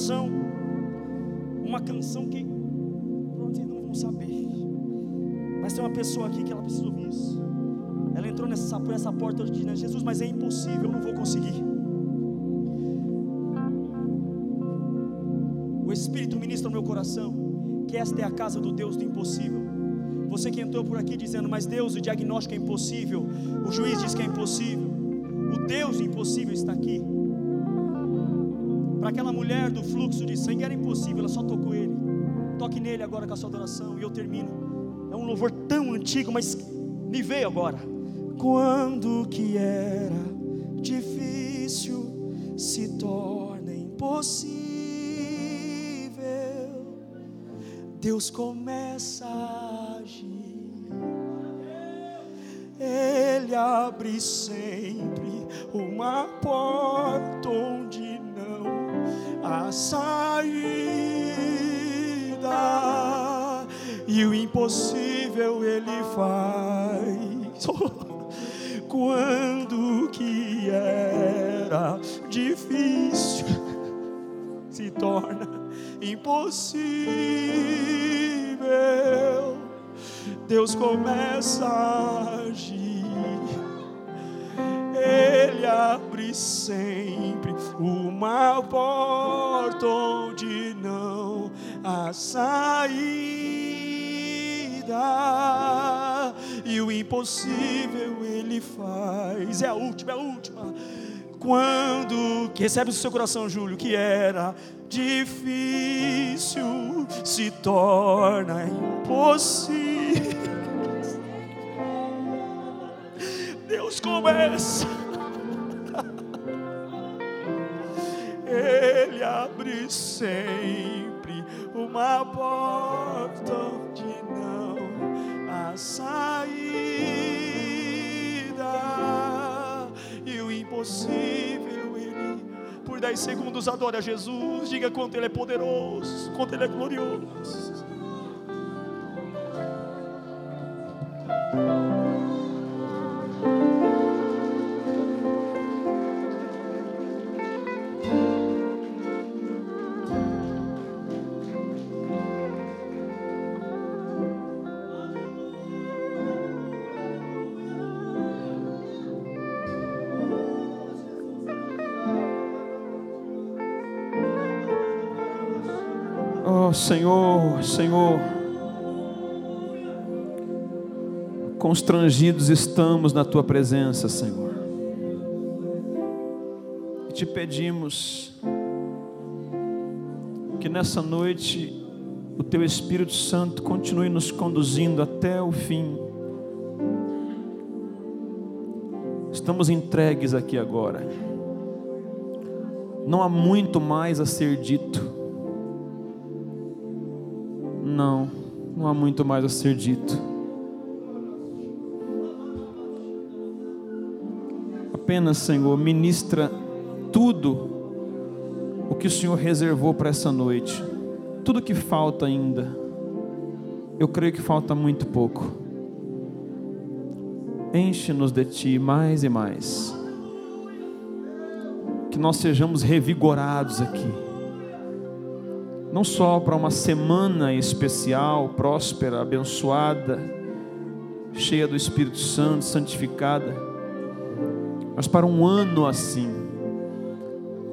coração uma canção que provavelmente não vão saber. Mas tem uma pessoa aqui que ela precisa ouvir isso. Ela entrou nessa, nessa porta hoje dizendo: Jesus, mas é impossível, eu não vou conseguir. O Espírito ministra no meu coração que esta é a casa do Deus do impossível. Você que entrou por aqui dizendo, mas Deus, o diagnóstico é impossível, o juiz diz que é impossível, o Deus do impossível está aqui. Para aquela mulher do fluxo de sangue era impossível, ela só tocou ele. Toque nele agora com a sua adoração e eu termino. É um louvor tão antigo, mas me veio agora. Quando que era difícil se torna impossível. Deus começa a agir. Ele abre sempre uma porta há saída. E o impossível ele faz. Quando que era difícil se torna impossível. Deus começa a agir. Ele abre sempre uma porta onde não há saída. E o impossível ele faz. É a última, é a última quando recebe o seu coração, Júlio, que era difícil se torna impossível. Deus começa. Abre sempre uma porta onde não há saída impossível, Ele, por 10 segundos, adore a Jesus, diga quanto Ele é poderoso, quanto Ele é glorioso. Senhor, Senhor, constrangidos estamos na tua presença, Senhor. E te pedimos que nessa noite o teu Espírito Santo continue nos conduzindo até o fim. Estamos entregues aqui agora. Não há muito mais a ser dito há muito mais a ser dito. Apenas, Senhor, ministra tudo o que o Senhor reservou para essa noite. Tudo que falta ainda. Eu creio que falta muito pouco. Enche-nos de Ti mais e mais. Que nós sejamos revigorados aqui não só para uma semana especial, próspera, abençoada, cheia do Espírito Santo, santificada, mas para um ano assim.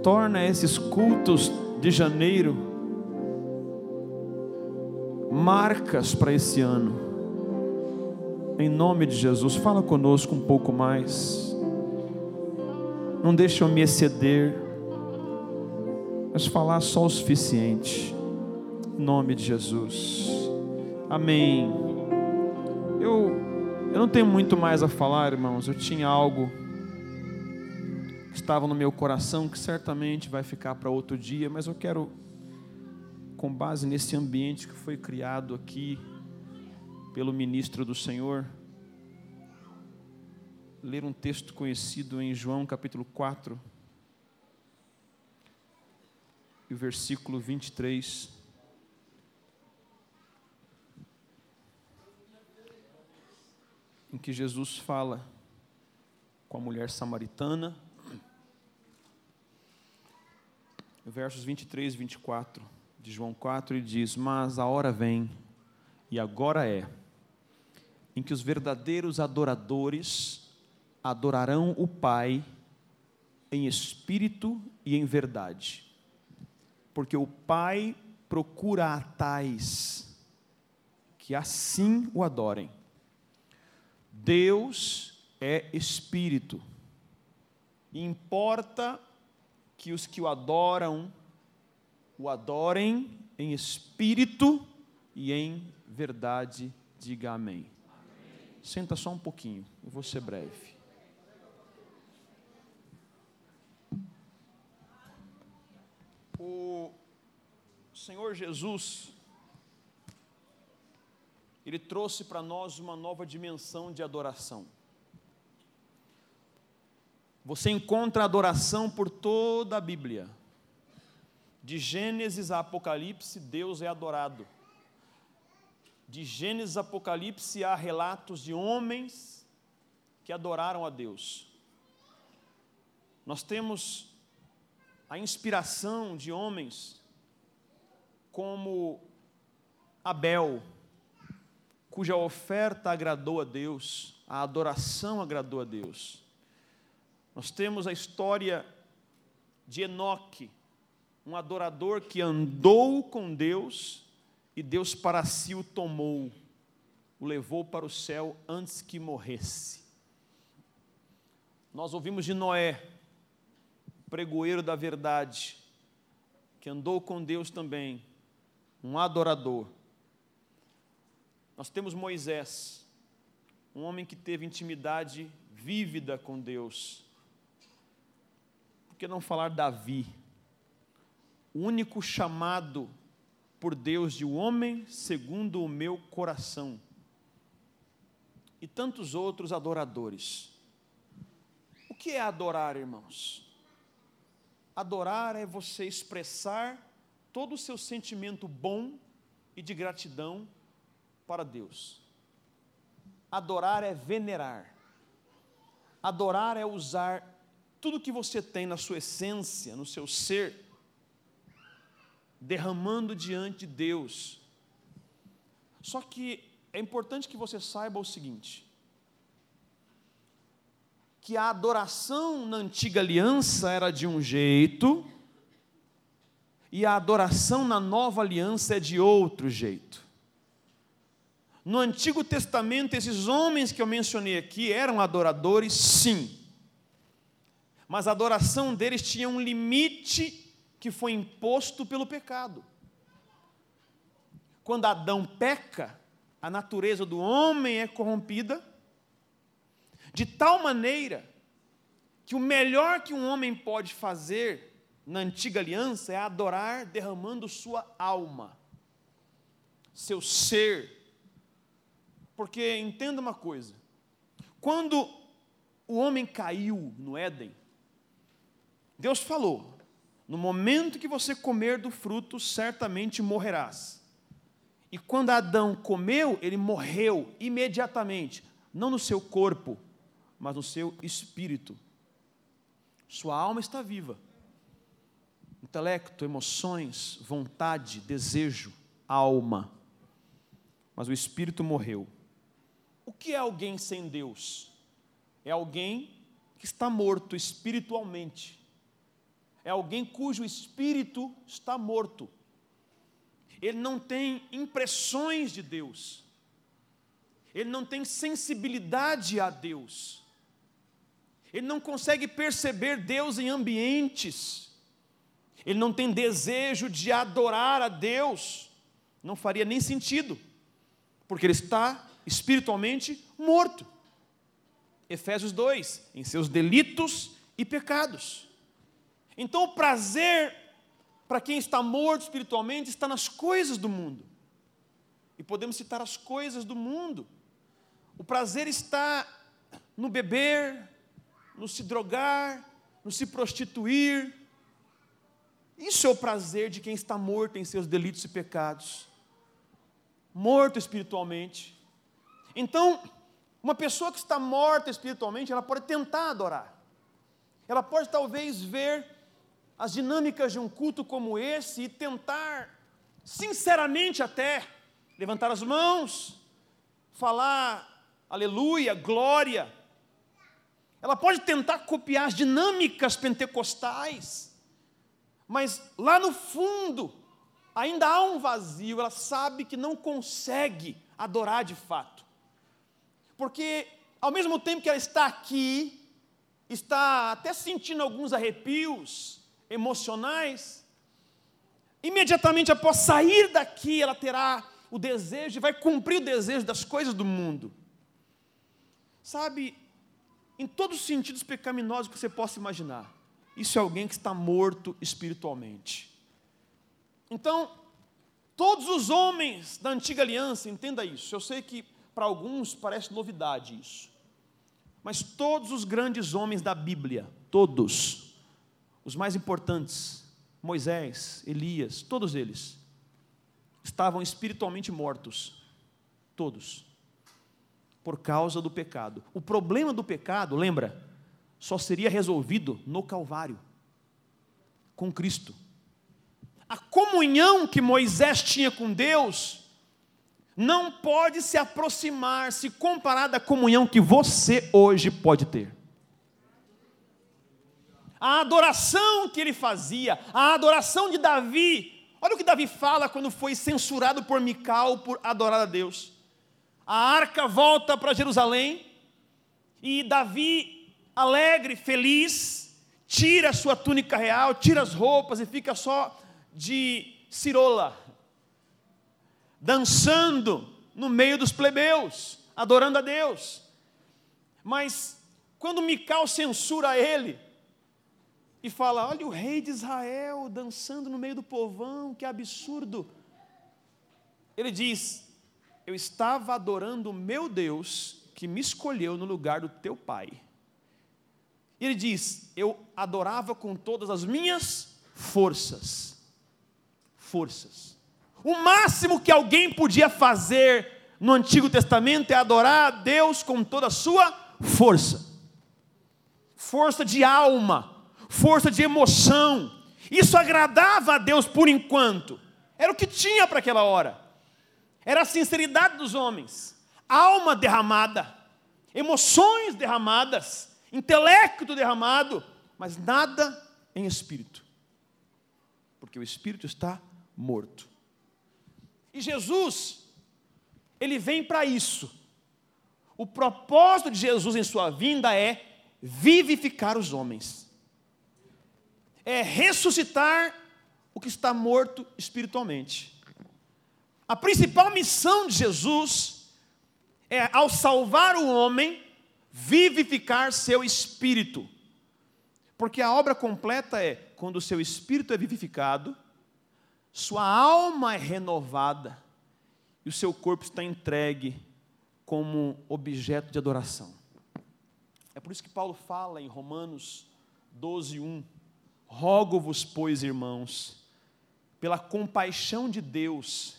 Torna esses cultos de janeiro marcas para esse ano. Em nome de Jesus, fala conosco um pouco mais. Não deixe eu me exceder mas falar só o suficiente. Em nome de Jesus. Amém. Eu, eu não tenho muito mais a falar, irmãos. Eu tinha algo que estava no meu coração que certamente vai ficar para outro dia, mas eu quero, com base nesse ambiente que foi criado aqui pelo ministro do Senhor, ler um texto conhecido em João capítulo 4 e o versículo 23. Em que Jesus fala com a mulher samaritana. versos 23 e 24 de João 4, ele diz: Mas a hora vem, e agora é, em que os verdadeiros adoradores adorarão o Pai em espírito e em verdade, porque o Pai procura a tais que assim o adorem. Deus é espírito, importa que os que o adoram o adorem em espírito e em verdade. Diga amém. amém. Senta só um pouquinho, eu vou ser breve. O Senhor Jesus, Ele trouxe para nós uma nova dimensão de adoração. Você encontra adoração por toda a Bíblia. De Gênesis a Apocalipse, Deus é adorado. De Gênesis a Apocalipse há relatos de homens que adoraram a Deus. Nós temos a inspiração de homens como Abel, cuja oferta agradou a Deus, a adoração agradou a Deus. Nós temos a história de Enoque, um adorador que andou com Deus e Deus para si o tomou, o levou para o céu antes que morresse. Nós ouvimos de Noé, pregoeiro da verdade, que andou com Deus também, um adorador. Nós temos Moisés, um homem que teve intimidade vívida com Deus por que não falar Davi? O único chamado por Deus de homem segundo o meu coração. E tantos outros adoradores. O que é adorar, irmãos? Adorar é você expressar todo o seu sentimento bom e de gratidão para Deus. Adorar é venerar. Adorar é usar tudo que você tem na sua essência, no seu ser, derramando diante de Deus. Só que é importante que você saiba o seguinte: que a adoração na antiga aliança era de um jeito, e a adoração na nova aliança é de outro jeito. No Antigo Testamento, esses homens que eu mencionei aqui eram adoradores, sim mas a adoração deles tinha um limite que foi imposto pelo pecado. Quando Adão peca, a natureza do homem é corrompida, de tal maneira que o melhor que um homem pode fazer na antiga aliança é adorar derramando sua alma, seu ser. Porque entenda uma coisa: quando o homem caiu no Éden, Deus falou: no momento que você comer do fruto, certamente morrerás. E quando Adão comeu, ele morreu imediatamente, não no seu corpo, mas no seu espírito. Sua alma está viva. Intelecto, emoções, vontade, desejo, alma. Mas o espírito morreu. O que é alguém sem Deus? É alguém que está morto espiritualmente é alguém cujo espírito está morto. Ele não tem impressões de Deus. Ele não tem sensibilidade a Deus. Ele não consegue perceber Deus em ambientes. Ele não tem desejo de adorar a Deus. Não faria nem sentido, porque ele está espiritualmente morto. Efésios 2: em seus delitos e pecados. Então, o prazer para quem está morto espiritualmente está nas coisas do mundo. E podemos citar as coisas do mundo. O prazer está no beber, no se drogar, no se prostituir. Isso é o prazer de quem está morto em seus delitos e pecados. Morto espiritualmente. Então, uma pessoa que está morta espiritualmente, ela pode tentar adorar. Ela pode talvez ver as dinâmicas de um culto como esse e tentar, sinceramente até, levantar as mãos, falar aleluia, glória. Ela pode tentar copiar as dinâmicas pentecostais, mas lá no fundo, ainda há um vazio, ela sabe que não consegue adorar de fato. Porque, ao mesmo tempo que ela está aqui, está até sentindo alguns arrepios emocionais, imediatamente após sair daqui, ela terá o desejo e vai cumprir o desejo das coisas do mundo. Sabe, em todos os sentidos pecaminosos que você possa imaginar, isso é alguém que está morto espiritualmente. Então, todos os homens da antiga aliança, entenda isso. Eu sei que para alguns parece novidade isso. Mas todos os grandes homens da Bíblia, todos, os mais importantes, Moisés, Elias, todos eles, estavam espiritualmente mortos. Todos. Por causa do pecado. O problema do pecado, lembra, só seria resolvido no Calvário, com Cristo. A comunhão que Moisés tinha com Deus não pode se aproximar, se comparar da comunhão que você hoje pode ter. A adoração que ele fazia, a adoração de Davi, olha o que Davi fala quando foi censurado por Mical por adorar a Deus. A arca volta para Jerusalém e Davi, alegre, feliz, tira a sua túnica real, tira as roupas e fica só de cirola, dançando no meio dos plebeus, adorando a Deus. Mas quando Mical censura ele e fala: "Olha o rei de Israel dançando no meio do povão, que absurdo". Ele diz: "Eu estava adorando o meu Deus que me escolheu no lugar do teu pai". E ele diz: "Eu adorava com todas as minhas forças" forças. O máximo que alguém podia fazer no Antigo Testamento é adorar a Deus com toda a sua força. Força de alma, força de emoção. Isso agradava a Deus por enquanto. Era o que tinha para aquela hora. Era a sinceridade dos homens, alma derramada, emoções derramadas, intelecto derramado, mas nada em espírito. Porque o espírito está morto. E Jesus, ele vem para isso. O propósito de Jesus em sua vinda é vivificar os homens, é ressuscitar o que está morto espiritualmente. A principal missão de Jesus é, ao salvar o homem, vivificar seu espírito. Porque a obra completa é quando o seu espírito é vivificado, sua alma é renovada e o seu corpo está entregue como objeto de adoração. É por isso que Paulo fala em Romanos 12, 1: Rogo-vos, pois, irmãos, pela compaixão de Deus,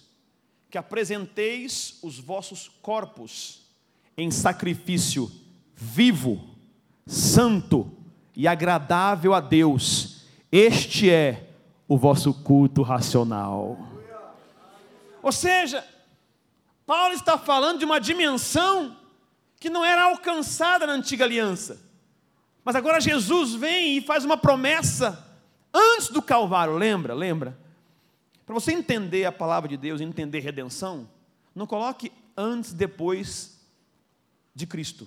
que apresenteis os vossos corpos em sacrifício vivo, santo e agradável a Deus. Este é o vosso culto racional. Ou seja, Paulo está falando de uma dimensão que não era alcançada na antiga aliança. Mas agora Jesus vem e faz uma promessa antes do Calvário, lembra? Lembra? Para você entender a palavra de Deus, entender redenção, não coloque antes depois de Cristo.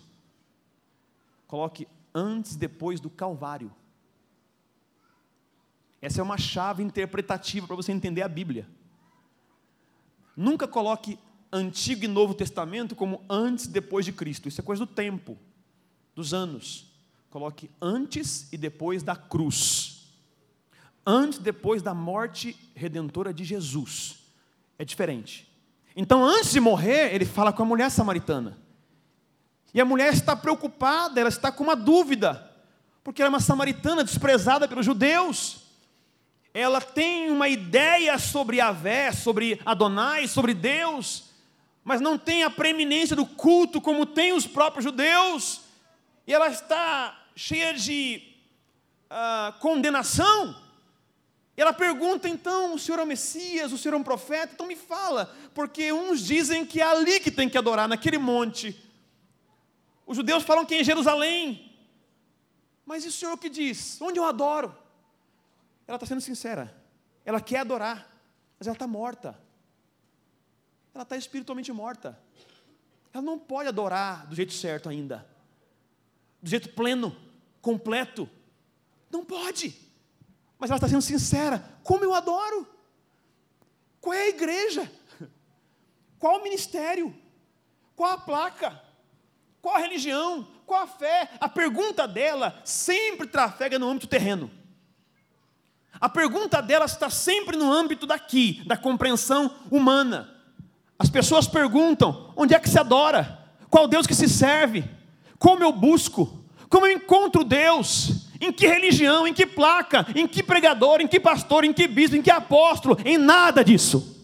Coloque antes depois do Calvário. Essa é uma chave interpretativa para você entender a Bíblia. Nunca coloque Antigo e Novo Testamento como antes depois de Cristo. Isso é coisa do tempo, dos anos. Coloque antes e depois da cruz. Antes e depois da morte redentora de Jesus. É diferente. Então, antes de morrer, ele fala com a mulher samaritana. E a mulher está preocupada, ela está com uma dúvida, porque ela é uma samaritana desprezada pelos judeus ela tem uma ideia sobre Avé, sobre Adonai, sobre Deus, mas não tem a preeminência do culto como tem os próprios judeus, e ela está cheia de uh, condenação, Ela pergunta então: o senhor é o Messias, o senhor é um profeta? Então me fala, porque uns dizem que é ali que tem que adorar, naquele monte. Os judeus falam que é em Jerusalém. Mas e o senhor que diz? Onde eu adoro? Ela está sendo sincera. Ela quer adorar, mas ela está morta. Ela está espiritualmente morta. Ela não pode adorar do jeito certo ainda, do jeito pleno, completo. Não pode. Mas ela está sendo sincera. Como eu adoro? Qual é a igreja? Qual o ministério? Qual a placa? Qual a religião? Qual a fé? A pergunta dela sempre trafega no âmbito terreno. A pergunta dela está sempre no âmbito daqui, da compreensão humana. As pessoas perguntam: onde é que se adora? Qual Deus que se serve? Como eu busco? Como eu encontro Deus? Em que religião? Em que placa? Em que pregador? Em que pastor? Em que bispo? Em que apóstolo? Em nada disso.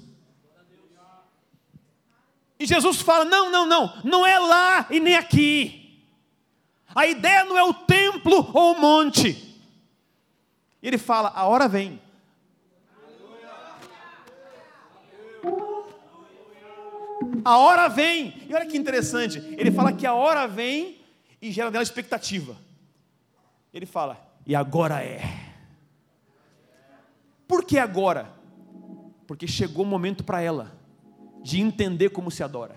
E Jesus fala: não, não, não, não é lá e nem aqui. A ideia não é o templo ou o monte. Ele fala: a hora vem A hora vem. E olha que interessante. Ele fala que a hora vem e gera nela expectativa. Ele fala, e agora é. Por que agora? Porque chegou o momento para ela de entender como se adora.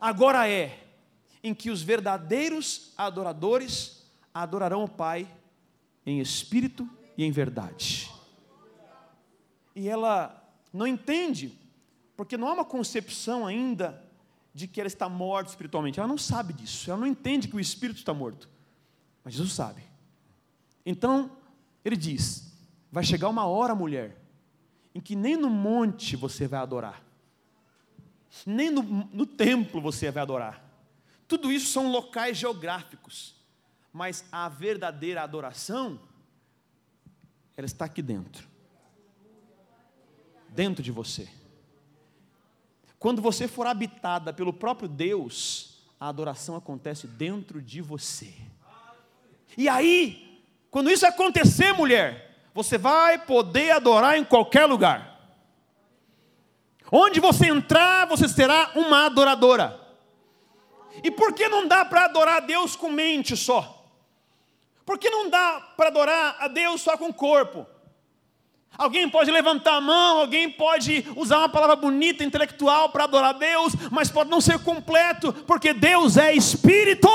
Agora é em que os verdadeiros adoradores adorarão o Pai em espírito e em verdade. E ela não entende porque não há uma concepção ainda de que ela está morta espiritualmente. Ela não sabe disso, ela não entende que o espírito está morto. Mas Jesus sabe. Então, ele diz: vai chegar uma hora, mulher, em que nem no monte você vai adorar, nem no, no templo você vai adorar. Tudo isso são locais geográficos, mas a verdadeira adoração, ela está aqui dentro dentro de você. Quando você for habitada pelo próprio Deus, a adoração acontece dentro de você. E aí, quando isso acontecer, mulher, você vai poder adorar em qualquer lugar. Onde você entrar, você será uma adoradora. E por que não dá para adorar a Deus com mente só? Por que não dá para adorar a Deus só com corpo? Alguém pode levantar a mão, alguém pode usar uma palavra bonita, intelectual para adorar a Deus, mas pode não ser completo, porque Deus é espírito.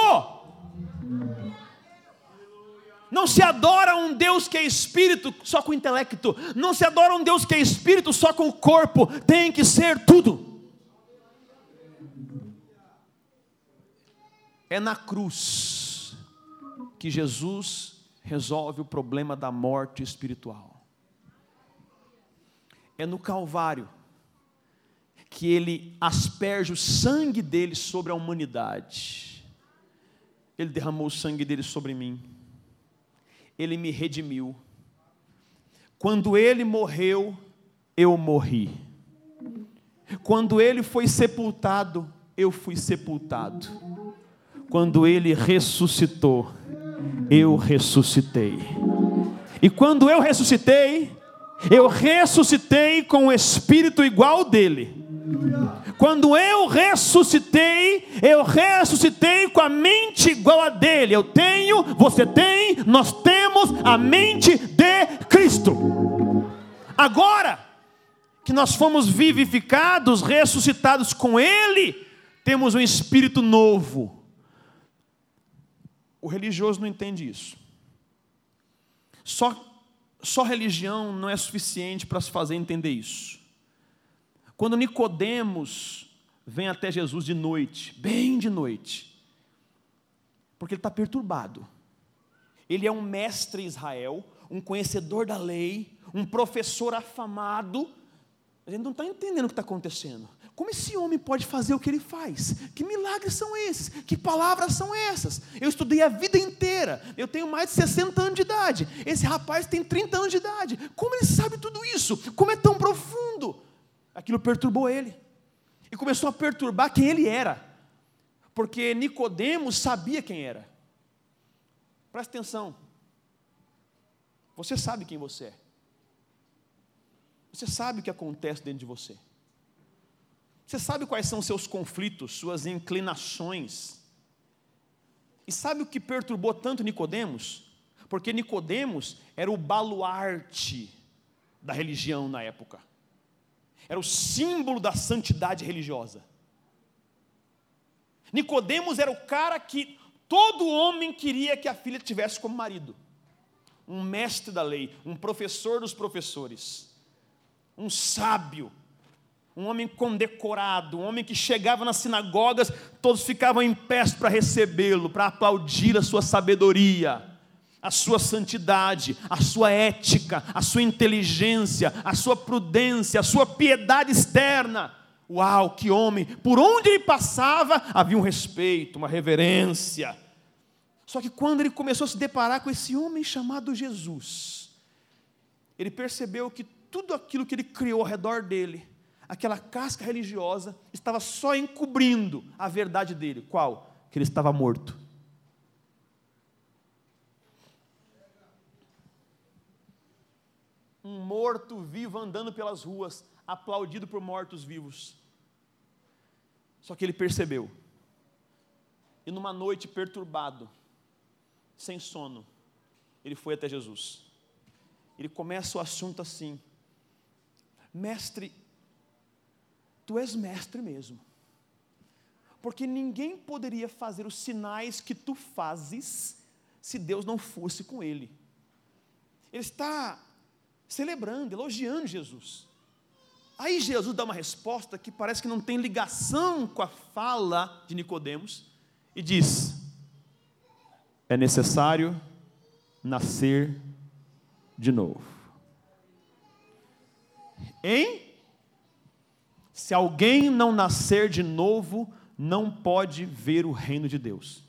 Não se adora um Deus que é espírito só com o intelecto, não se adora um Deus que é espírito só com o corpo, tem que ser tudo. É na cruz que Jesus resolve o problema da morte espiritual é no Calvário que ele asperge o sangue dele sobre a humanidade. Ele derramou o sangue dele sobre mim. Ele me redimiu. Quando ele morreu, eu morri. Quando ele foi sepultado, eu fui sepultado. Quando ele ressuscitou, eu ressuscitei. E quando eu ressuscitei, eu ressuscitei com o espírito igual dele. Quando eu ressuscitei, eu ressuscitei com a mente igual a dele. Eu tenho, você tem, nós temos a mente de Cristo. Agora que nós fomos vivificados, ressuscitados com Ele, temos um espírito novo. O religioso não entende isso. Só só religião não é suficiente para se fazer entender isso. Quando Nicodemos vem até Jesus de noite, bem de noite, porque ele está perturbado. Ele é um mestre Israel, um conhecedor da lei, um professor afamado. Ele não está entendendo o que está acontecendo. Como esse homem pode fazer o que ele faz? Que milagres são esses? Que palavras são essas? Eu estudei a vida inteira. Eu tenho mais de 60 anos de idade. Esse rapaz tem 30 anos de idade. Como ele sabe tudo isso? Como é tão profundo? Aquilo perturbou ele. E começou a perturbar quem ele era. Porque Nicodemos sabia quem era. Presta atenção. Você sabe quem você é. Você sabe o que acontece dentro de você. Você sabe quais são seus conflitos, suas inclinações. E sabe o que perturbou tanto Nicodemos? Porque Nicodemos era o baluarte da religião na época. Era o símbolo da santidade religiosa. Nicodemos era o cara que todo homem queria que a filha tivesse como marido. Um mestre da lei, um professor dos professores, um sábio, um homem condecorado, um homem que chegava nas sinagogas, todos ficavam em pé para recebê-lo, para aplaudir a sua sabedoria, a sua santidade, a sua ética, a sua inteligência, a sua prudência, a sua piedade externa. Uau, que homem! Por onde ele passava havia um respeito, uma reverência. Só que quando ele começou a se deparar com esse homem chamado Jesus, ele percebeu que tudo aquilo que ele criou ao redor dele, aquela casca religiosa estava só encobrindo a verdade dele. Qual? Que ele estava morto. Um morto vivo andando pelas ruas, aplaudido por mortos vivos. Só que ele percebeu. E numa noite perturbado, sem sono, ele foi até Jesus. Ele começa o assunto assim: Mestre, tu és mestre mesmo. Porque ninguém poderia fazer os sinais que tu fazes se Deus não fosse com ele. Ele está celebrando, elogiando Jesus. Aí Jesus dá uma resposta que parece que não tem ligação com a fala de Nicodemos e diz: É necessário nascer de novo. Hein? Se alguém não nascer de novo, não pode ver o reino de Deus.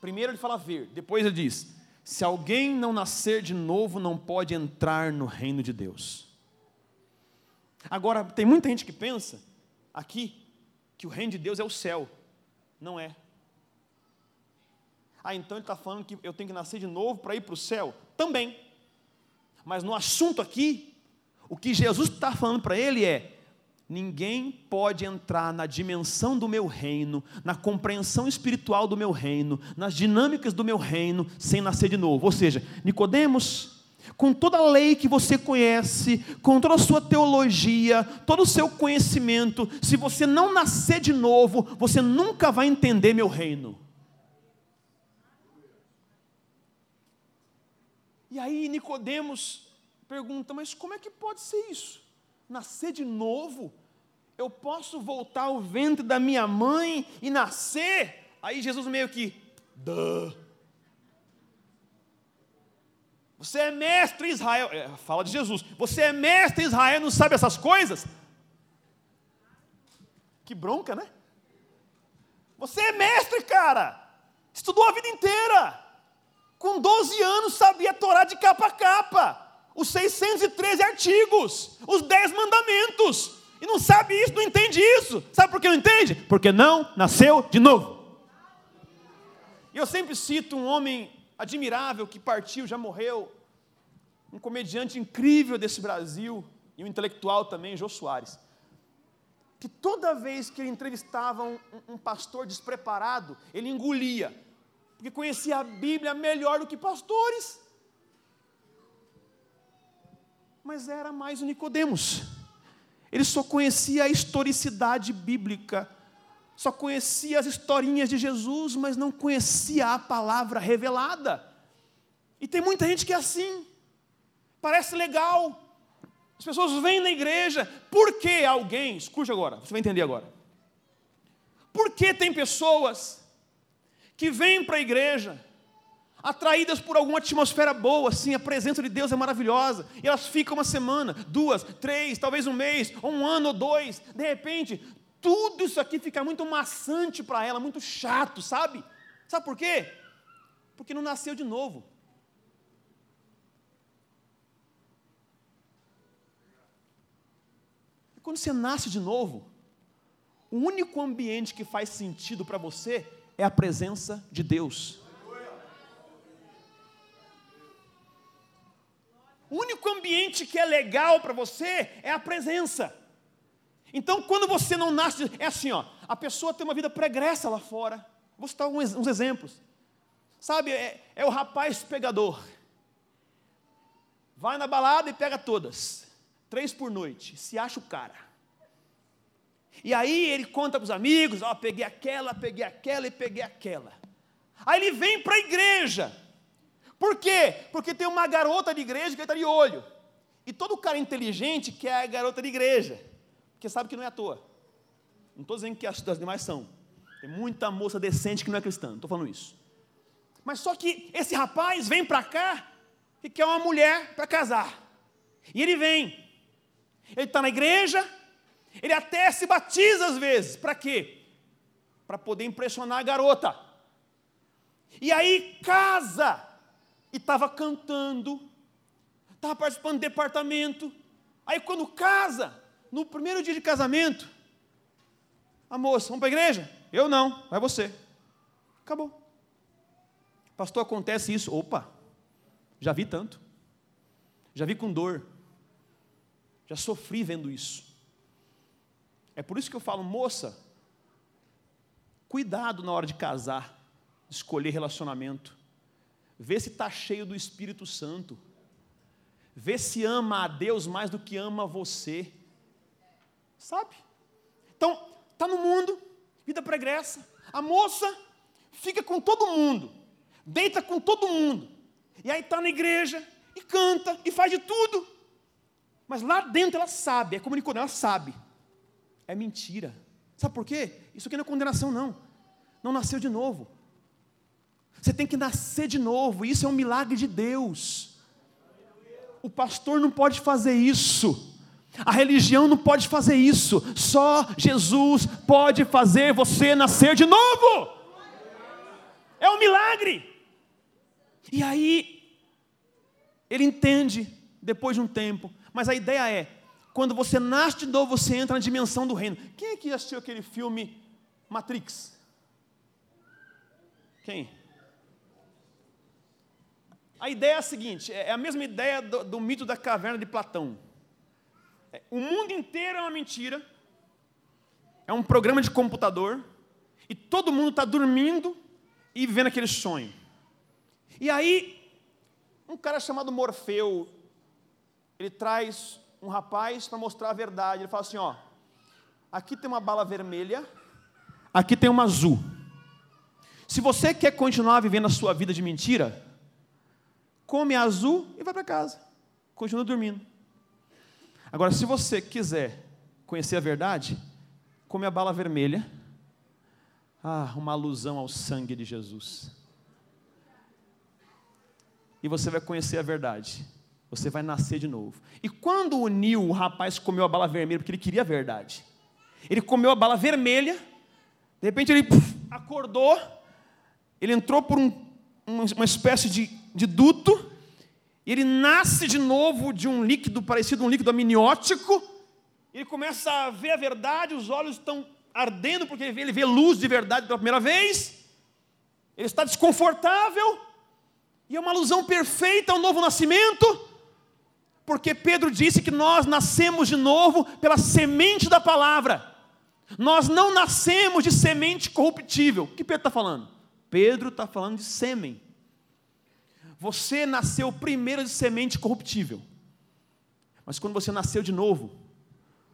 Primeiro ele fala ver, depois ele diz: se alguém não nascer de novo, não pode entrar no reino de Deus. Agora, tem muita gente que pensa aqui que o reino de Deus é o céu. Não é. Ah, então ele está falando que eu tenho que nascer de novo para ir para o céu? Também. Mas no assunto aqui, o que Jesus está falando para ele é: Ninguém pode entrar na dimensão do meu reino, na compreensão espiritual do meu reino, nas dinâmicas do meu reino, sem nascer de novo. Ou seja, Nicodemos, com toda a lei que você conhece, com toda a sua teologia, todo o seu conhecimento, se você não nascer de novo, você nunca vai entender meu reino. E aí Nicodemos pergunta: "Mas como é que pode ser isso?" nascer de novo? Eu posso voltar ao ventre da minha mãe e nascer? Aí Jesus meio que, Duh. Você é mestre Israel, é, fala de Jesus. Você é mestre Israel, não sabe essas coisas? Que bronca, né? Você é mestre, cara. Estudou a vida inteira. Com 12 anos sabia Torá de capa a capa os 613 artigos, os 10 mandamentos. E não sabe isso, não entende isso. Sabe por que não entende? Porque não nasceu de novo. E eu sempre cito um homem admirável que partiu, já morreu, um comediante incrível desse Brasil, e um intelectual também, Jô Soares. Que toda vez que ele entrevistava um, um pastor despreparado, ele engolia, porque conhecia a Bíblia melhor do que pastores mas era mais o Nicodemos. Ele só conhecia a historicidade bíblica, só conhecia as historinhas de Jesus, mas não conhecia a palavra revelada. E tem muita gente que é assim. Parece legal. As pessoas vêm na igreja, por que alguém, escute agora, você vai entender agora. Por que tem pessoas que vêm para a igreja, atraídas por alguma atmosfera boa, assim, a presença de Deus é maravilhosa, e elas ficam uma semana, duas, três, talvez um mês, ou um ano ou dois, de repente, tudo isso aqui fica muito maçante para ela, muito chato, sabe? Sabe por quê? Porque não nasceu de novo. E quando você nasce de novo, o único ambiente que faz sentido para você é a presença de Deus. O único ambiente que é legal para você é a presença. Então, quando você não nasce, é assim, ó, a pessoa tem uma vida pregressa lá fora. Vou citar uns, exemplos. Sabe, é, é o rapaz pegador. Vai na balada e pega todas. Três por noite. Se acha o cara. E aí ele conta para os amigos: Ó, peguei aquela, peguei aquela e peguei aquela. Aí ele vem para a igreja. Por quê? Porque tem uma garota de igreja que está de olho. E todo cara inteligente quer a garota de igreja. Porque sabe que não é à toa. Não estou dizendo que as, as demais são. Tem muita moça decente que não é cristã. Não estou falando isso. Mas só que esse rapaz vem para cá e quer uma mulher para casar. E ele vem. Ele está na igreja. Ele até se batiza às vezes. Para quê? Para poder impressionar a garota. E aí casa e estava cantando, estava participando do departamento. Aí quando casa, no primeiro dia de casamento, a moça, vamos para a igreja? Eu não, vai você. Acabou. Pastor, acontece isso. Opa, já vi tanto. Já vi com dor. Já sofri vendo isso. É por isso que eu falo, moça, cuidado na hora de casar, de escolher relacionamento. Vê se está cheio do Espírito Santo. Vê se ama a Deus mais do que ama você. Sabe? Então, está no mundo, vida pregressa. A moça fica com todo mundo, deita com todo mundo. E aí está na igreja, e canta, e faz de tudo. Mas lá dentro ela sabe, é como ela sabe. É mentira. Sabe por quê? Isso aqui não é condenação, não. Não nasceu de novo. Você tem que nascer de novo, isso é um milagre de Deus. O pastor não pode fazer isso. A religião não pode fazer isso. Só Jesus pode fazer você nascer de novo. É um milagre. E aí, ele entende depois de um tempo. Mas a ideia é: quando você nasce de novo, você entra na dimensão do reino. Quem aqui assistiu aquele filme Matrix? Quem? A ideia é a seguinte: é a mesma ideia do, do mito da caverna de Platão. É, o mundo inteiro é uma mentira, é um programa de computador, e todo mundo está dormindo e vendo aquele sonho. E aí, um cara chamado Morfeu, ele traz um rapaz para mostrar a verdade. Ele fala assim: ó, aqui tem uma bala vermelha, aqui tem uma azul. Se você quer continuar vivendo a sua vida de mentira, come azul e vai para casa. Continua dormindo. Agora, se você quiser conhecer a verdade, come a bala vermelha. Ah, uma alusão ao sangue de Jesus. E você vai conhecer a verdade. Você vai nascer de novo. E quando uniu o rapaz comeu a bala vermelha, porque ele queria a verdade. Ele comeu a bala vermelha, de repente ele puf, acordou, ele entrou por um, uma espécie de de duto, ele nasce de novo de um líquido parecido a um líquido amniótico, ele começa a ver a verdade, os olhos estão ardendo porque ele vê, ele vê luz de verdade pela primeira vez, ele está desconfortável, e é uma alusão perfeita ao novo nascimento, porque Pedro disse que nós nascemos de novo pela semente da palavra. Nós não nascemos de semente corruptível. O que Pedro está falando? Pedro está falando de sêmen. Você nasceu primeiro de semente corruptível. Mas quando você nasceu de novo,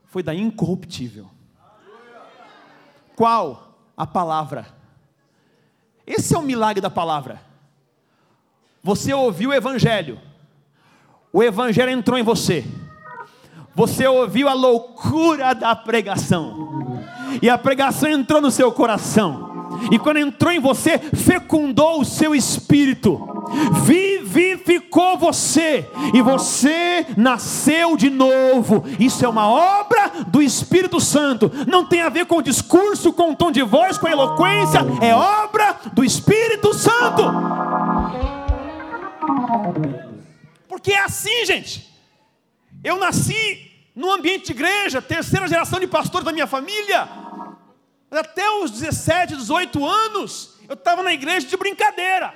foi da incorruptível. Qual? A palavra. Esse é o milagre da palavra. Você ouviu o evangelho. O evangelho entrou em você. Você ouviu a loucura da pregação. E a pregação entrou no seu coração e quando entrou em você, fecundou o seu espírito, vivificou você, e você nasceu de novo. Isso é uma obra do Espírito Santo, não tem a ver com discurso, com tom de voz, com eloquência, é obra do Espírito Santo. Porque é assim, gente. Eu nasci no ambiente de igreja, terceira geração de pastores da minha família até os 17, 18 anos, eu estava na igreja de brincadeira.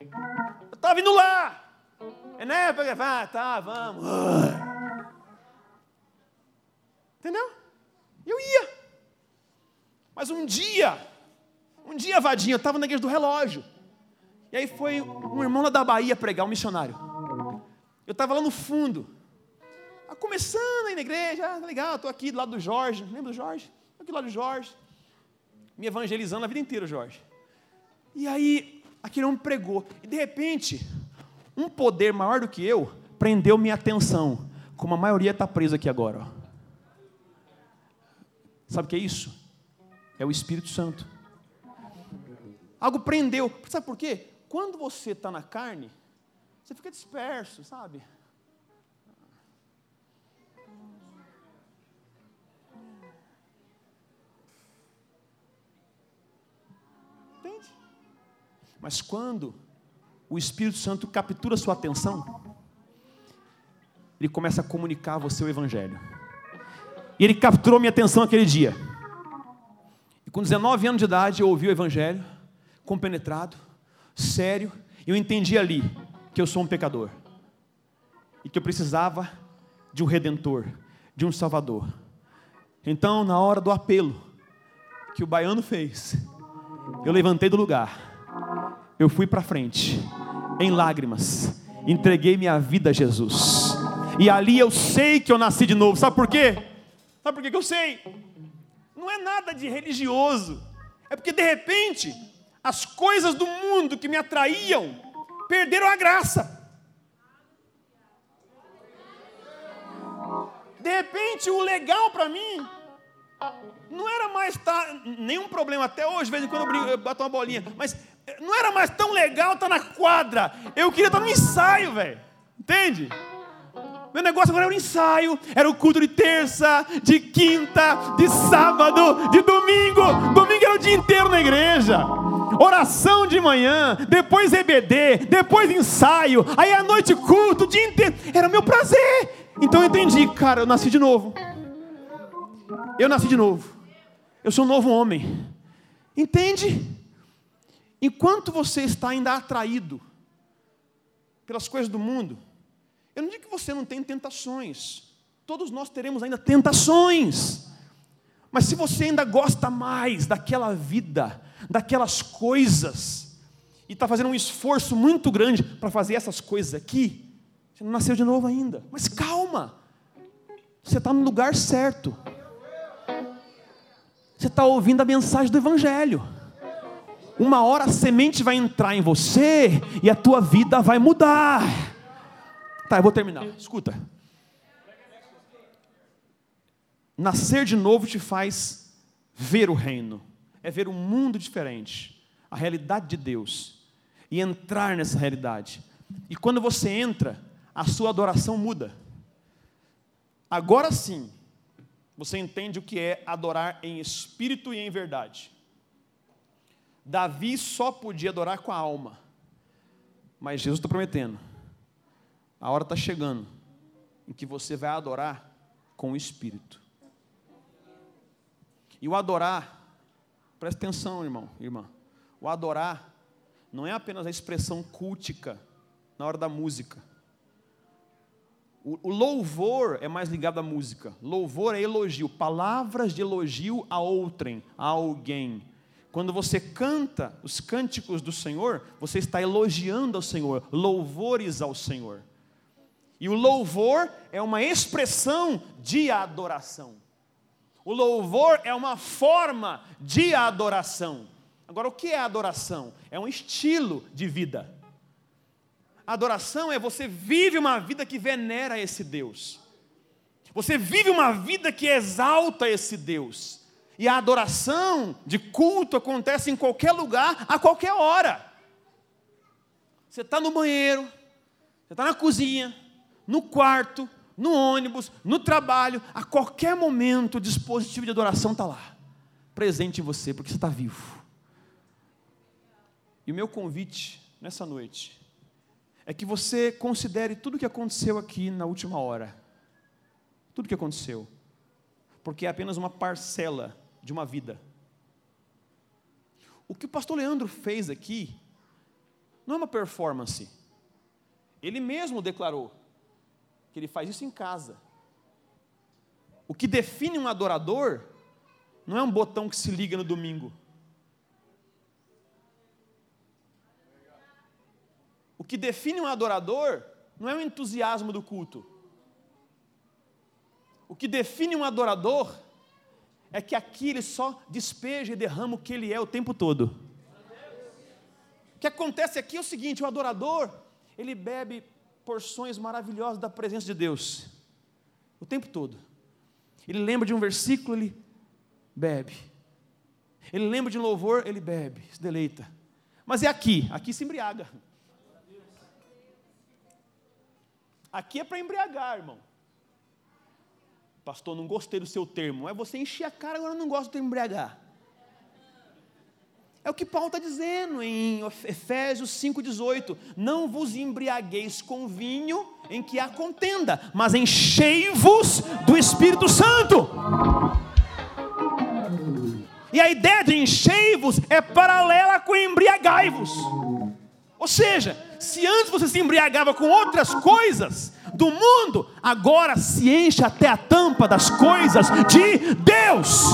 Eu estava indo lá. É né? Ah, tá, vamos. Entendeu? Eu ia. Mas um dia, um dia, vadinho, eu estava na igreja do relógio. E aí foi um irmão lá da Bahia pregar, um missionário. Eu estava lá no fundo, começando aí na igreja, ah, legal, estou aqui do lado do Jorge, lembra do Jorge? Aqui lado do Jorge, me evangelizando a vida inteira, Jorge. E aí, aquele homem pregou, e de repente, um poder maior do que eu prendeu minha atenção, como a maioria está presa aqui agora. Ó. Sabe o que é isso? É o Espírito Santo. Algo prendeu. Sabe por quê? Quando você está na carne, você fica disperso, sabe? Mas quando o Espírito Santo captura sua atenção, ele começa a comunicar a você o Evangelho. E ele capturou minha atenção aquele dia. E com 19 anos de idade eu ouvi o Evangelho, compenetrado, sério, e eu entendi ali que eu sou um pecador. E que eu precisava de um redentor, de um salvador. Então, na hora do apelo que o baiano fez, eu levantei do lugar, eu fui para frente, em lágrimas, entreguei minha vida a Jesus. E ali eu sei que eu nasci de novo. Sabe por quê? Sabe por quê que eu sei? Não é nada de religioso. É porque de repente as coisas do mundo que me atraíam perderam a graça. De repente o legal para mim não era mais tá, nenhum problema até hoje, de vez em quando eu, brinco, eu bato uma bolinha, mas não era mais tão legal estar tá na quadra. Eu queria estar tá no ensaio, velho. Entende? Meu negócio agora era o ensaio, era o culto de terça, de quinta, de sábado, de domingo. Domingo era o dia inteiro na igreja. Oração de manhã, depois EBD, depois ensaio, aí à noite culto, o dia inteiro. Era o meu prazer. Então eu entendi, cara, eu nasci de novo. Eu nasci de novo. Eu sou um novo homem. Entende? Enquanto você está ainda atraído pelas coisas do mundo, eu não digo que você não tem tentações. Todos nós teremos ainda tentações. Mas se você ainda gosta mais daquela vida, daquelas coisas, e está fazendo um esforço muito grande para fazer essas coisas aqui, você não nasceu de novo ainda. Mas calma, você está no lugar certo. Você está ouvindo a mensagem do Evangelho. Uma hora a semente vai entrar em você e a tua vida vai mudar. Tá, eu vou terminar. Escuta. Nascer de novo te faz ver o reino, é ver um mundo diferente, a realidade de Deus, e entrar nessa realidade. E quando você entra, a sua adoração muda. Agora sim, você entende o que é adorar em espírito e em verdade. Davi só podia adorar com a alma, mas Jesus está prometendo: a hora está chegando em que você vai adorar com o espírito. E o adorar, preste atenção, irmão, irmã. O adorar não é apenas a expressão cultica na hora da música. O, louvor é mais ligado à música. Louvor é elogio, palavras de elogio a outrem, a alguém. Quando você canta os cânticos do Senhor, você está elogiando ao Senhor, louvores ao Senhor. E o louvor é uma expressão de adoração. O louvor é uma forma de adoração. Agora, o que é adoração? É um estilo de vida. Adoração é você vive uma vida que venera esse Deus. Você vive uma vida que exalta esse Deus. E a adoração de culto acontece em qualquer lugar, a qualquer hora. Você está no banheiro, você está na cozinha, no quarto, no ônibus, no trabalho, a qualquer momento o dispositivo de adoração está lá, presente em você, porque você está vivo. E o meu convite nessa noite é que você considere tudo o que aconteceu aqui na última hora. Tudo o que aconteceu. Porque é apenas uma parcela de uma vida. O que o pastor Leandro fez aqui não é uma performance. Ele mesmo declarou que ele faz isso em casa. O que define um adorador não é um botão que se liga no domingo. Que define um adorador não é o entusiasmo do culto. O que define um adorador é que aqui ele só despeja e derrama o que ele é o tempo todo. O que acontece aqui é o seguinte: o adorador, ele bebe porções maravilhosas da presença de Deus, o tempo todo. Ele lembra de um versículo, ele bebe. Ele lembra de um louvor, ele bebe, se deleita. Mas é aqui, aqui se embriaga. Aqui é para embriagar, irmão. Pastor, não gostei do seu termo. É você encher a cara, agora não gosto de embriagar. É o que Paulo está dizendo em Efésios 5,18: Não vos embriagueis com vinho em que há contenda, mas enchei-vos do Espírito Santo. E a ideia de enchei-vos é paralela com embriagai-vos. Ou seja, se antes você se embriagava com outras coisas do mundo, agora se enche até a tampa das coisas de Deus.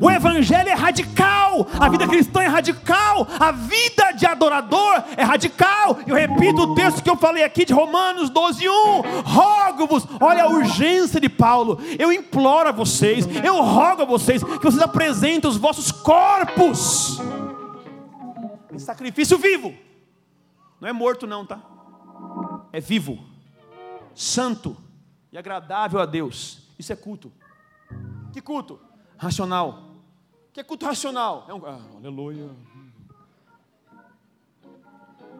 O evangelho é radical, a vida cristã é radical, a vida de adorador é radical. Eu repito o texto que eu falei aqui de Romanos 12, 1. Rogo-vos, olha a urgência de Paulo. Eu imploro a vocês, eu rogo a vocês que vocês apresentem os vossos corpos em sacrifício vivo. Não é morto, não, tá? É vivo, santo e agradável a Deus. Isso é culto. Que culto? Racional. Que é culto racional? É um. Ah, aleluia.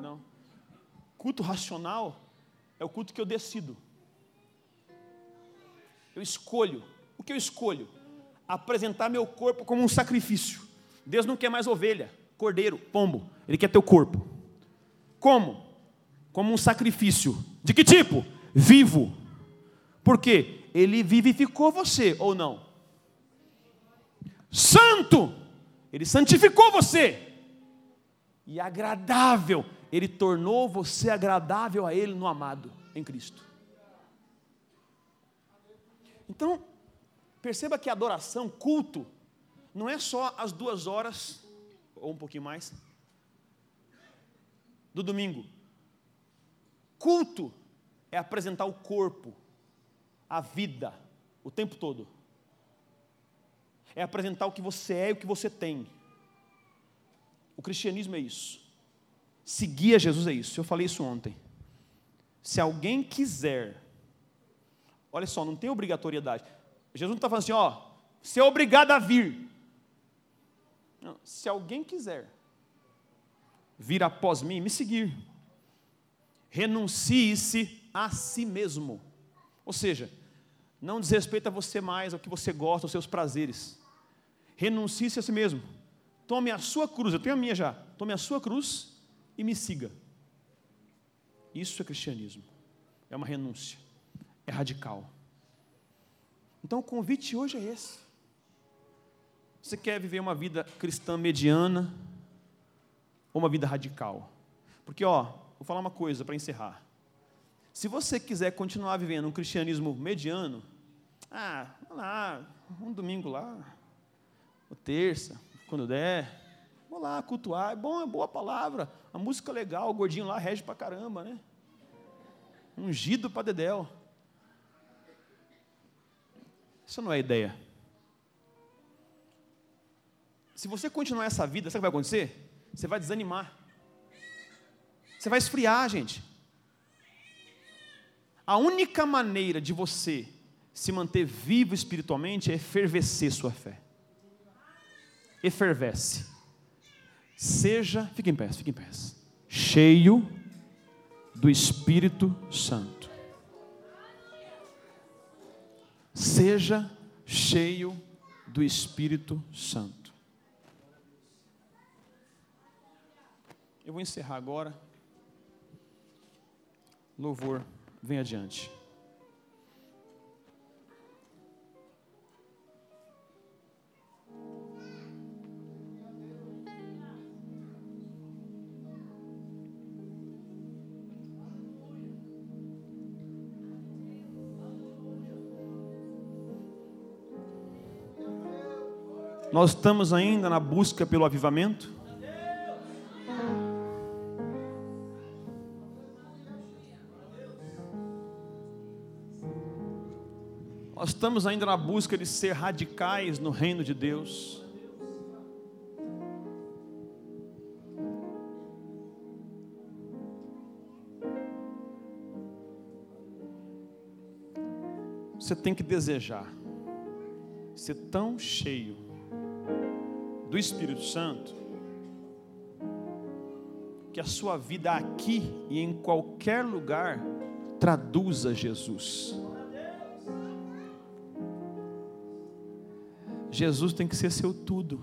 Não. Culto racional é o culto que eu decido. Eu escolho. O que eu escolho? Apresentar meu corpo como um sacrifício. Deus não quer mais ovelha cordeiro, pombo. Ele quer teu corpo. Como? Como um sacrifício. De que tipo? Vivo. Por quê? Ele vivificou você ou não? Santo. Ele santificou você. E agradável. Ele tornou você agradável a Ele no amado, em Cristo. Então, perceba que adoração, culto, não é só as duas horas ou um pouquinho mais, do domingo. Culto é apresentar o corpo, a vida, o tempo todo. É apresentar o que você é e o que você tem. O cristianismo é isso. Seguir a Jesus é isso. Eu falei isso ontem. Se alguém quiser, olha só, não tem obrigatoriedade. Jesus não está falando assim, ó, você é obrigado a vir. Se alguém quiser vir após mim, me seguir, renuncie-se a si mesmo. Ou seja, não desrespeita você mais ao que você gosta, aos seus prazeres. Renuncie-se a si mesmo. Tome a sua cruz, eu tenho a minha já. Tome a sua cruz e me siga. Isso é cristianismo. É uma renúncia. É radical. Então o convite hoje é esse. Você quer viver uma vida cristã mediana ou uma vida radical? Porque, ó, vou falar uma coisa para encerrar. Se você quiser continuar vivendo um cristianismo mediano, ah, vai lá, um domingo lá, ou terça, quando der, vou lá cultuar, é bom, é boa palavra, a música é legal, o gordinho lá rege pra caramba, né? Ungido para dedéu. Isso não é ideia. Se você continuar essa vida, sabe o que vai acontecer? Você vai desanimar. Você vai esfriar, gente. A única maneira de você se manter vivo espiritualmente é efervescer sua fé. Efervesce. Seja, fique em pé, fique em pé. Cheio do Espírito Santo. Seja cheio do Espírito Santo. Eu vou encerrar agora. Louvor, vem adiante. Nós estamos ainda na busca pelo avivamento? Estamos ainda na busca de ser radicais no reino de Deus. Você tem que desejar ser tão cheio do Espírito Santo que a sua vida aqui e em qualquer lugar traduza Jesus. Jesus tem que ser seu tudo.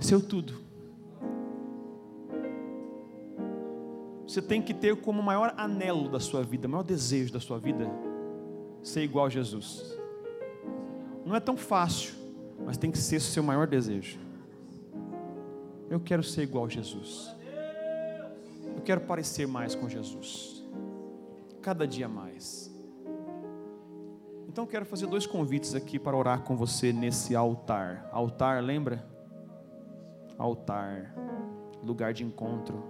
Seu tudo. Você tem que ter como maior anelo da sua vida, maior desejo da sua vida, ser igual a Jesus. Não é tão fácil, mas tem que ser o seu maior desejo. Eu quero ser igual a Jesus. Eu quero parecer mais com Jesus cada dia mais. Então quero fazer dois convites aqui para orar com você nesse altar. Altar, lembra? Altar, lugar de encontro.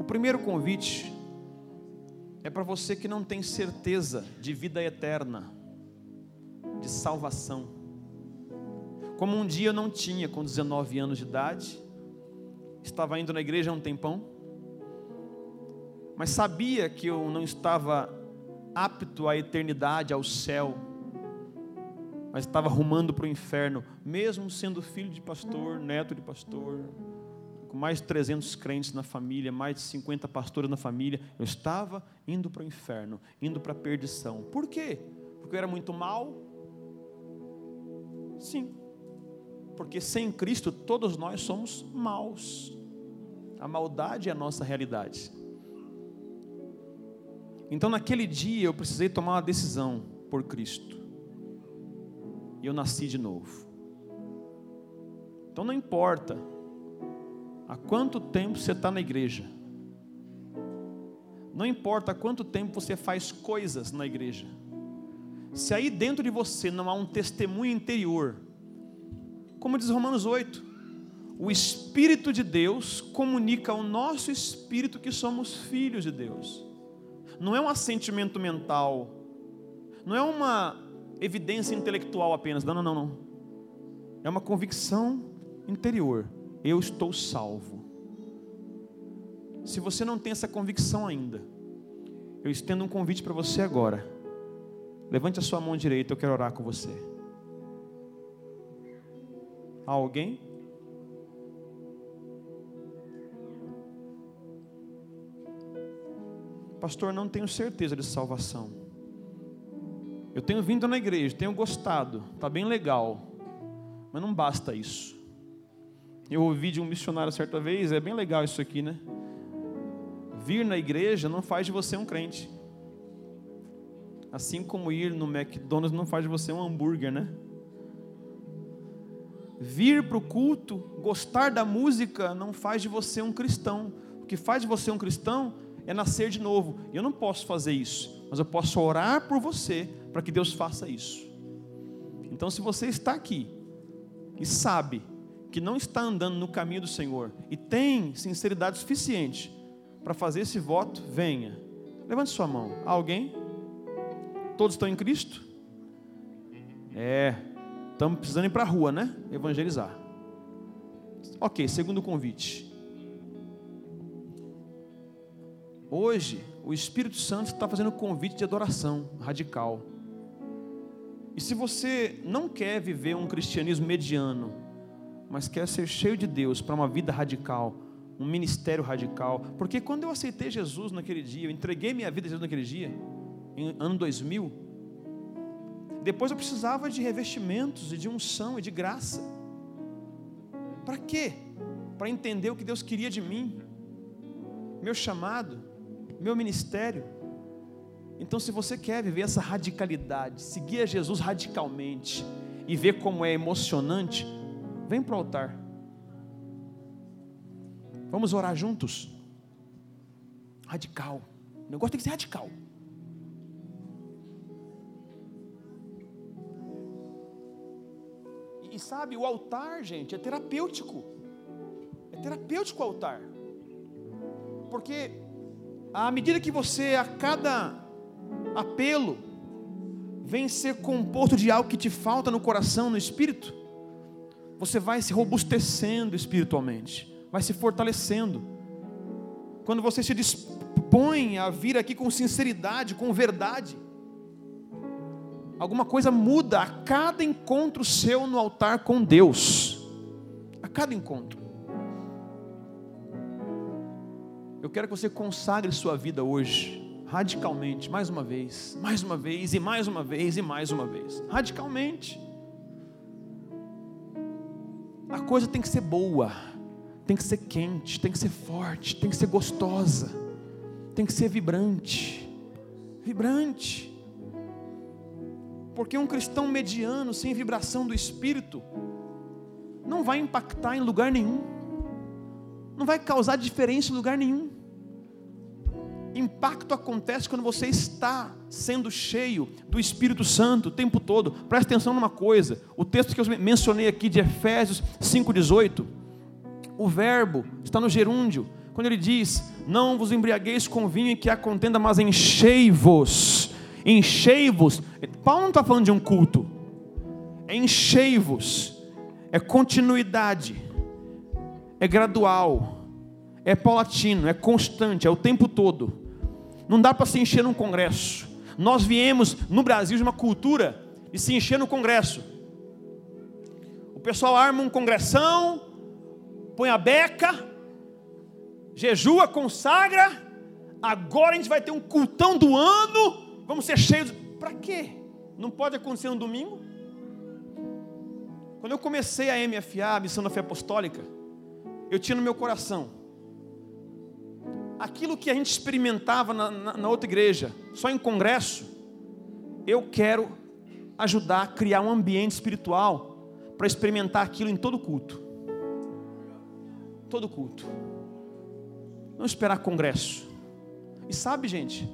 O primeiro convite é para você que não tem certeza de vida eterna, de salvação. Como um dia eu não tinha com 19 anos de idade, estava indo na igreja há um tempão mas sabia que eu não estava apto à eternidade, ao céu, mas estava rumando para o inferno, mesmo sendo filho de pastor, neto de pastor, com mais de 300 crentes na família, mais de 50 pastores na família, eu estava indo para o inferno, indo para a perdição. Por quê? Porque eu era muito mal? Sim, porque sem Cristo todos nós somos maus. A maldade é a nossa realidade. Então naquele dia eu precisei tomar uma decisão por Cristo. E eu nasci de novo. Então não importa há quanto tempo você está na igreja. Não importa há quanto tempo você faz coisas na igreja. Se aí dentro de você não há um testemunho interior, como diz Romanos 8, o Espírito de Deus comunica ao nosso espírito que somos filhos de Deus não é um assentimento mental, não é uma evidência intelectual apenas, não, não, não, não. É uma convicção interior. Eu estou salvo. Se você não tem essa convicção ainda, eu estendo um convite para você agora. Levante a sua mão direita, eu quero orar com você. Há alguém? Pastor, não tenho certeza de salvação. Eu tenho vindo na igreja, tenho gostado, está bem legal, mas não basta isso. Eu ouvi de um missionário certa vez, é bem legal isso aqui, né? Vir na igreja não faz de você um crente. Assim como ir no McDonald's não faz de você um hambúrguer, né? Vir para o culto, gostar da música, não faz de você um cristão. O que faz de você um cristão é nascer de novo. E eu não posso fazer isso, mas eu posso orar por você para que Deus faça isso. Então, se você está aqui e sabe que não está andando no caminho do Senhor e tem sinceridade suficiente para fazer esse voto, venha. Levante sua mão. Alguém? Todos estão em Cristo? É, estamos precisando ir para a rua, né? Evangelizar. Ok, segundo convite. Hoje, o Espírito Santo está fazendo um convite de adoração radical. E se você não quer viver um cristianismo mediano, mas quer ser cheio de Deus para uma vida radical, um ministério radical, porque quando eu aceitei Jesus naquele dia, eu entreguei minha vida a Jesus naquele dia, em ano 2000, depois eu precisava de revestimentos e de unção e de graça. Para quê? Para entender o que Deus queria de mim, meu chamado meu ministério. Então, se você quer viver essa radicalidade, seguir a Jesus radicalmente e ver como é emocionante, vem para o altar. Vamos orar juntos. Radical. O negócio tem que ser radical. E, sabe, o altar, gente, é terapêutico. É terapêutico o altar. Porque à medida que você, a cada apelo, vem ser composto de algo que te falta no coração, no espírito, você vai se robustecendo espiritualmente, vai se fortalecendo. Quando você se dispõe a vir aqui com sinceridade, com verdade, alguma coisa muda a cada encontro seu no altar com Deus. A cada encontro. Eu quero que você consagre sua vida hoje, radicalmente, mais uma vez, mais uma vez, e mais uma vez, e mais uma vez. Radicalmente. A coisa tem que ser boa, tem que ser quente, tem que ser forte, tem que ser gostosa, tem que ser vibrante. Vibrante. Porque um cristão mediano, sem vibração do espírito, não vai impactar em lugar nenhum, não vai causar diferença em lugar nenhum. Impacto acontece quando você está sendo cheio do Espírito Santo o tempo todo. Preste atenção numa coisa: o texto que eu mencionei aqui de Efésios 5,18, o verbo está no gerúndio, quando ele diz: Não vos embriagueis com vinho que há contenda, mas enchei-vos. Enchei-vos. Paulo não está falando de um culto, é enchei-vos, é continuidade, é gradual, é paulatino, é constante, é o tempo todo. Não dá para se encher num congresso. Nós viemos no Brasil de uma cultura de se encher no congresso. O pessoal arma um congressão, põe a beca, jejua, consagra. Agora a gente vai ter um cultão do ano. Vamos ser cheios. Para quê? Não pode acontecer um domingo? Quando eu comecei a MFA, a Missão da Fé Apostólica, eu tinha no meu coração aquilo que a gente experimentava na, na, na outra igreja, só em congresso, eu quero ajudar a criar um ambiente espiritual para experimentar aquilo em todo culto. Todo culto. Não esperar congresso. E sabe, gente,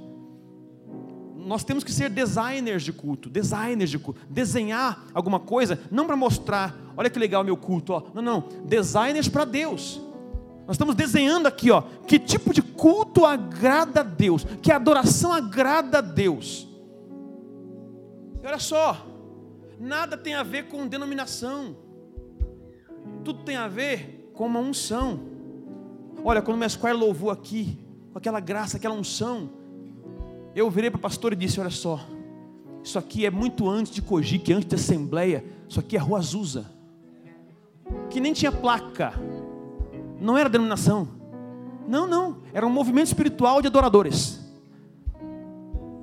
nós temos que ser designers de culto, designers de culto, desenhar alguma coisa, não para mostrar, olha que legal meu culto, ó. não, não, designers para Deus. Nós estamos desenhando aqui, ó, que tipo de culto agrada a Deus, que adoração agrada a Deus. E olha só, nada tem a ver com denominação, tudo tem a ver com uma unção. Olha, quando o Mesquire louvou aqui, com aquela graça, aquela unção, eu virei para o pastor e disse: Olha só, isso aqui é muito antes de Cogic, antes de Assembleia, isso aqui é Rua Azusa, que nem tinha placa não era denominação. Não, não. Era um movimento espiritual de adoradores.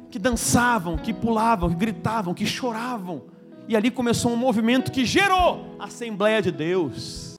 Que dançavam, que pulavam, que gritavam, que choravam. E ali começou um movimento que gerou a Assembleia de Deus.